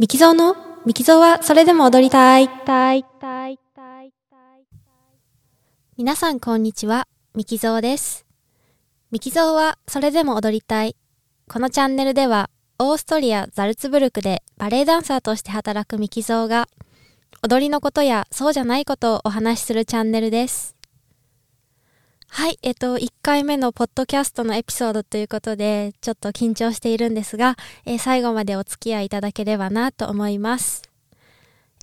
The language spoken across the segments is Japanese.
ミキゾーのミキゾーはそれでも踊りたい。皆さんこんにちは。ミキゾーです。ミキゾーはそれでも踊りたい。このチャンネルではオーストリア・ザルツブルクでバレエダンサーとして働くミキゾーが踊りのことやそうじゃないことをお話しするチャンネルです。はい、えっと、1回目のポッドキャストのエピソードということで、ちょっと緊張しているんですが、えー最後までお付き合いいただければなと思います。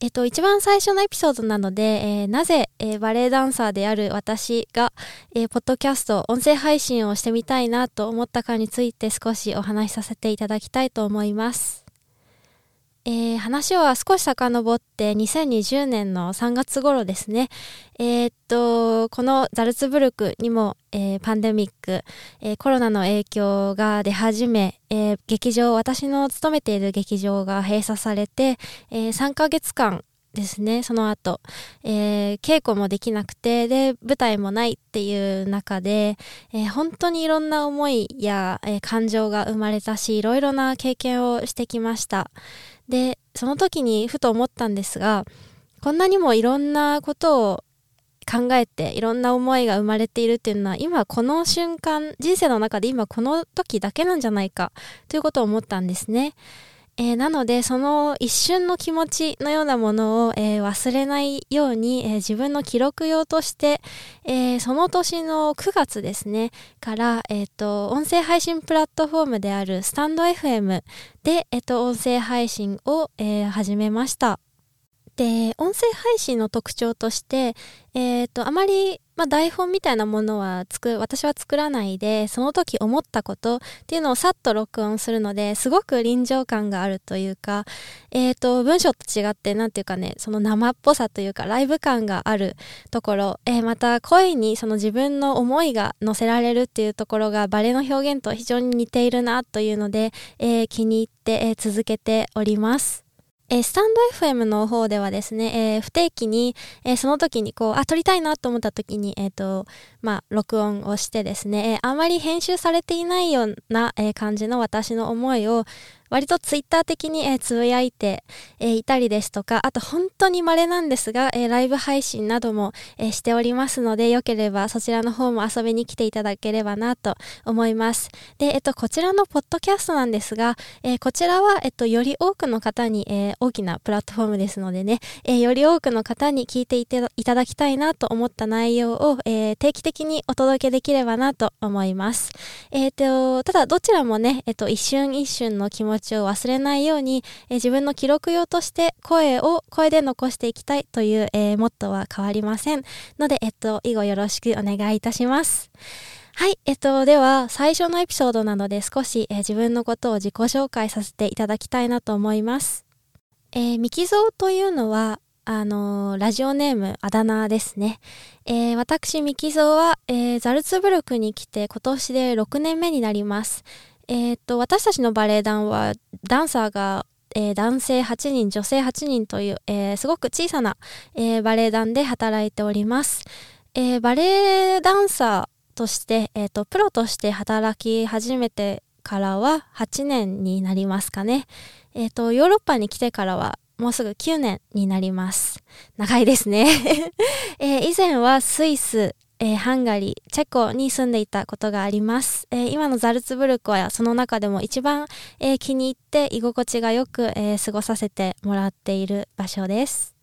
えっと、一番最初のエピソードなので、えーなぜ、えーバレエダンサーである私が、えポッドキャスト、音声配信をしてみたいなと思ったかについて少しお話しさせていただきたいと思います。えー話は少し遡って2020年の3月頃ですね。えーっと、このザルツブルクにも、えーパンデミック、えーコロナの影響が出始め、えー劇場、私の勤めている劇場が閉鎖されて、えー3ヶ月間ですね、その後、えー稽古もできなくて、で、舞台もないっていう中で、えー本当にいろんな思いや、えー感情が生まれたし、いろいろな経験をしてきました。で、その時にふと思ったんですが、こんなにもいろんなことを考えていろんな思いが生まれているっていうのは今この瞬間人生の中で今この時だけなんじゃないかということを思ったんですね。えーなのでその一瞬の気持ちのようなものを、えー忘れないように、えー自分の記録用として、えその年の9月ですねから、えー、と音声配信プラットフォームであるスタンド FM で、えー、と音声配信を、え始めました。で音声配信の特徴として、えー、とあまり、まあ、台本みたいなものは作私は作らないでその時思ったことっていうのをさっと録音するのですごく臨場感があるというか、えー、と文章と違ってなんていうかねその生っぽさというかライブ感があるところ、えーまた声にその自分の思いが乗せられるっていうところがバレエの表現と非常に似ているなというので、えー気に入って、えー続けております。えースタンド FM の方ではですね、えー不定期に、えーその時にこう、あ、撮りたいなと思った時に、えっ、と、まあ、録音をしてですね、えあまり編集されていないような、え感じの私の思いを、割とツイッター的に、えーつぶやいて、えーいたりですとか、あと本当に稀なんですが、えーライブ配信なども、えしておりますので、よければそちらの方も遊びに来ていただければなと思います。で、えっと、こちらのポッドキャストなんですが、えこちらは、えっと、より多くの方に、え大きなプラットフォームですのでね、えより多くの方に聞いていていただきたいなと思った内容を、え定期的にお届けできればなと思います。えっ、と、ただどちらもね、えっ、と、一瞬一瞬の気持ちを忘れないように、えー自分の記録用として声を、声で残していきたいという、えーモットーは変わりません。ので、えっ、と、以後よろしくお願いいたします。はい。えっと、では、最初のエピソードなので少し、えー自分のことを自己紹介させていただきたいなと思います。えーミキゾーというのは、あのーラジオネーム、あだ名ですね。えー私、ミキゾーは、えーザルツブルクに来て今年で6年目になります。えーっと、私たちのバレエ団は、ダンサーが、えー男性8人、女性8人という、えーすごく小さな、えーバレエ団で働いております。えバレエダンサーとして、えーっと、プロとして働き始めてからは8年になりますかね。えっ、と、ヨーロッパに来てからはもうすぐ9年になります。長いですね。え以前はスイス、えーハンガリー、チェコに住んでいたことがあります。えー今のザルツブルクはその中でも一番、えー気に入って居心地がよく、え過ごさせてもらっている場所です。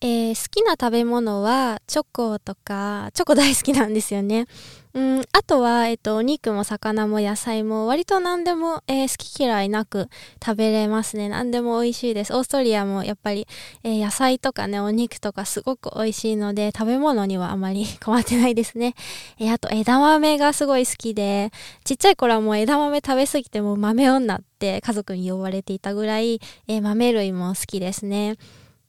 え好きな食べ物はチョコとか、チョコ大好きなんですよね。うん、あとは、えっと、お肉も魚も野菜も割と何でも、えー好き嫌いなく食べれますね。何でも美味しいです。オーストリアもやっぱり、えー野菜とかね、お肉とかすごく美味しいので、食べ物にはあまり困ってないですね。えーあと枝豆がすごい好きで、ちっちゃい頃はもう枝豆食べ過ぎてもう豆女って家族に呼ばれていたぐらい、え豆類も好きですね。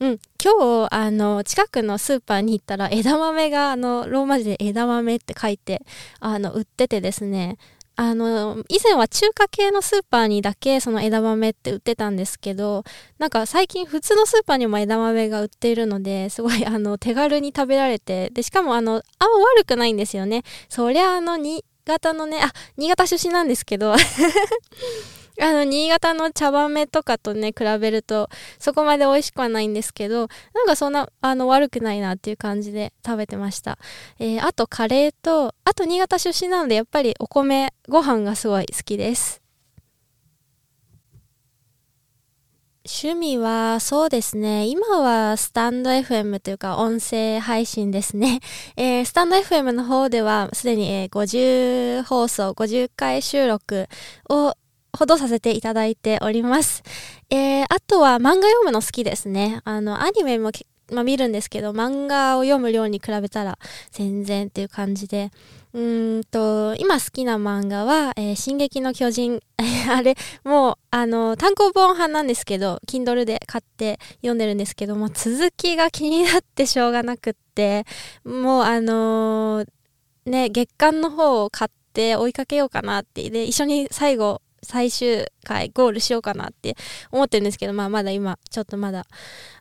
うん、今日あの近くのスーパーに行ったら枝豆があのローマ字で枝豆って書いてあの売っててですね。あの以前は中華系のスーパーにだけその枝豆って売ってたんですけどなんか最近普通のスーパーにも枝豆が売っているのですごいあの手軽に食べられてでしかもあのあんま悪くないんですよね。そりゃあの新潟のねあ新潟出身なんですけど。あの、新潟の茶豆とかとね、比べると、そこまで美味しくはないんですけど、なんかそんな、あの、悪くないなっていう感じで食べてました。えー、あとカレーと、あと新潟出身なので、やっぱりお米、ご飯がすごい好きです。趣味は、そうですね。今はスタンド FM というか音声配信ですね。えー、スタンド FM の方ではすでに、え、50放送、50回収録をほどさせていただいております。えー、あとは漫画読むの好きですね。あの、アニメもまあ、見るんですけど、漫画を読む量に比べたら全然っていう感じで、うんと、今好きな漫画は、えー、進撃の巨人、あれ、もう、あの、単行本派なんですけど、Kindle で買って読んでるんですけども、続きが気になってしょうがなくって、もう、あのー、ね、月刊の方を買って追いかけようかなって、で、一緒に最後、最終回ゴールしようかなって思ってるんですけど、まあまだ今、ちょっとまだ、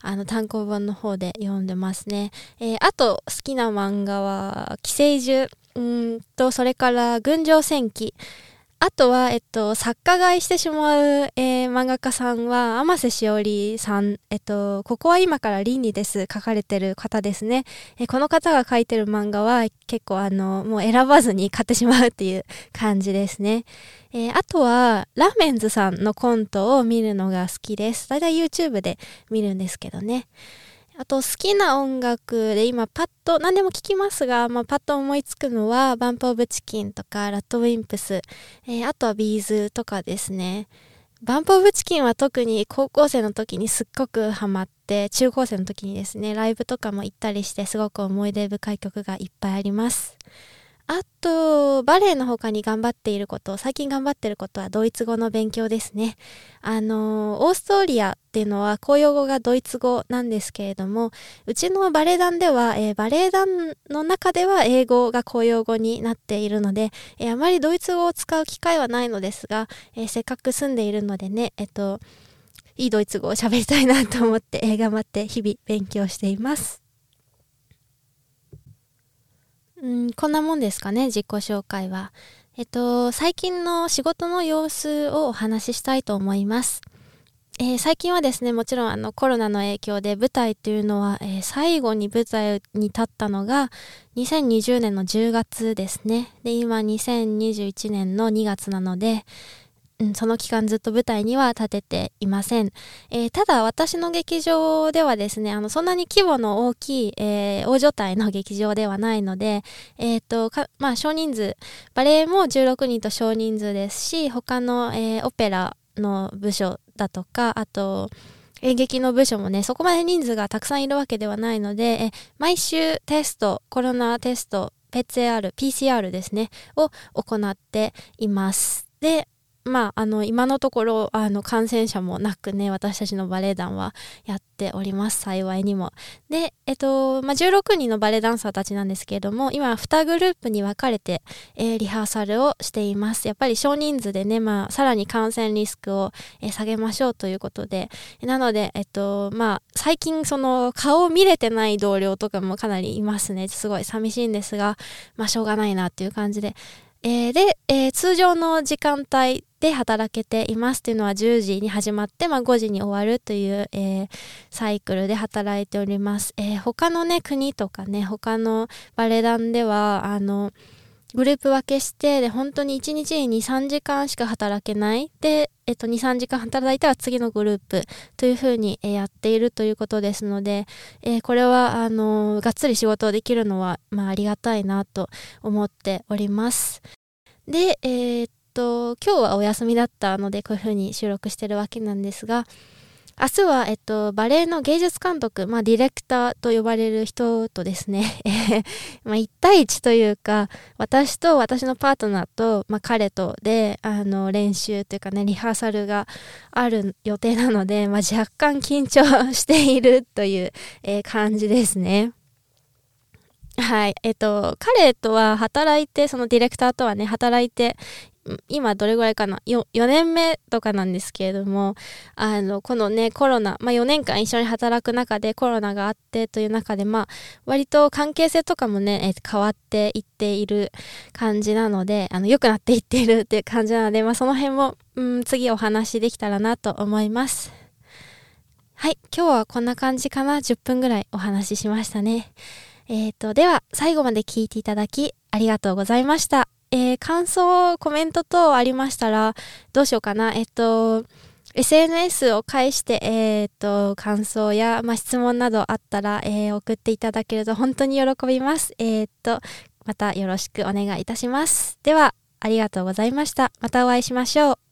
あの単行本の方で読んでますね。えー、あと好きな漫画は、寄生獣、うんと、それから群青戦記、あとは、えっと、作家買いしてしまう、えー、漫画家さんは、天瀬しおりさん、えっと、ここは今から倫理です、書かれてる方ですね。えー、この方が書いてる漫画は、結構あの、もう選ばずに買ってしまうっていう感じですね。えー、あとは、ラーメンズさんのコントを見るのが好きです。だいたい YouTube で見るんですけどね。あと好きな音楽で今パッと何でも聞きますが、まあ、パッと思いつくのは BUMP OF CHICKEN とか RADWIMPS、えー、あとは B'z とかですね。 BUMP OF CHICKEN は特に高校生の時にすっごくハマって中高生の時にですねライブとかも行ったりしてすごく思い出深い曲がいっぱいあります。あと、バレエの他に頑張っていること、最近頑張っていることはドイツ語の勉強ですね。あの、オーストリアっていうのは公用語がドイツ語なんですけれども、うちのバレエ団では、えー、バレエ団の中では英語が公用語になっているので、えー、あまりドイツ語を使う機会はないのですが、えー、せっかく住んでいるのでね、えっと、いいドイツ語を喋りたいなと思って、え、頑張って日々勉強しています。うん、こんなもんですかね、自己紹介は。えっと、最近の仕事の様子をお話ししたいと思います。えー、最近はですね、もちろんあのコロナの影響で舞台というのは、えー、最後に舞台に立ったのが2020年の10月ですね。で、今2021年の2月なので、うん、その期間ずっと舞台には立てていません。えー、ただ私の劇場ではですね、あの、そんなに規模の大きい、えー、大所帯の劇場ではないので、えっ、ー、と、まあ、少人数、バレエも16人と少人数ですし、他の、えオペラの部署だとか、あと、演劇の部署もね、そこまで人数がたくさんいるわけではないので、え毎週テスト、コロナテスト、PCR、PCR ですね、を行っています。で、まあ、あの、今のところ、あの、感染者もなくね、私たちのバレエ団はやっております、幸いにも。で、えっと、まあ、16人のバレエダンサーたちなんですけれども、今、2グループに分かれて、えー、リハーサルをしています。やっぱり少人数でね、まあ、さらに感染リスクを、えー、下げましょうということで、なので、えっと、まあ、最近、その、顔を見れてない同僚とかもかなりいますね。すごい寂しいんですが、まあ、しょうがないなっていう感じで、えー、で、えー、通常の時間帯で働けていますっていうのは10時に始まって、まあ、5時に終わるという、えー、サイクルで働いております。えー、他のね、国とかね、他のバレエ団では、あの、グループ分けして、で、本当に1日に2、3時間しか働けない。で、えっと、2、3時間働いたら次のグループというふうに、えー、やっているということですので、えー、これは、あのー、がっつり仕事をできるのは、まあ、ありがたいなと思っております。で、えー、と、今日はお休みだったので、こういう風に収録してるわけなんですが、明日は、えっと、バレエの芸術監督、まあ、ディレクターと呼ばれる人とですね、まあ、1対1というか、私と私のパートナーと、まあ、彼とで、あの、練習というかね、リハーサルがある予定なので、まあ、若干緊張しているという、えー、感じですね。はい。えっと、彼とは働いて、そのディレクターとはね、働いて今どれぐらいかな？4, 4年目とかなんですけれどもあのこのねコロナ、まあ、4年間一緒に働く中でコロナがあってという中でまあ割と関係性とかもね、え、変わっていっている感じなのであの良くなっていっているっていう感じなので、まあ、その辺も、うん、次お話できたらなと思います。はい、今日はこんな感じかな？10分ぐらいお話ししましたね。えっ、ー、と、では、最後まで聞いていただき、ありがとうございました。えー、感想、コメント等ありましたら、どうしようかな。えっ、ー、と、SNS を介して、えっ、と、感想や、まあ、質問などあったら、え送っていただけると本当に喜びます。えっ、と、またよろしくお願いいたします。では、ありがとうございました。またお会いしましょう。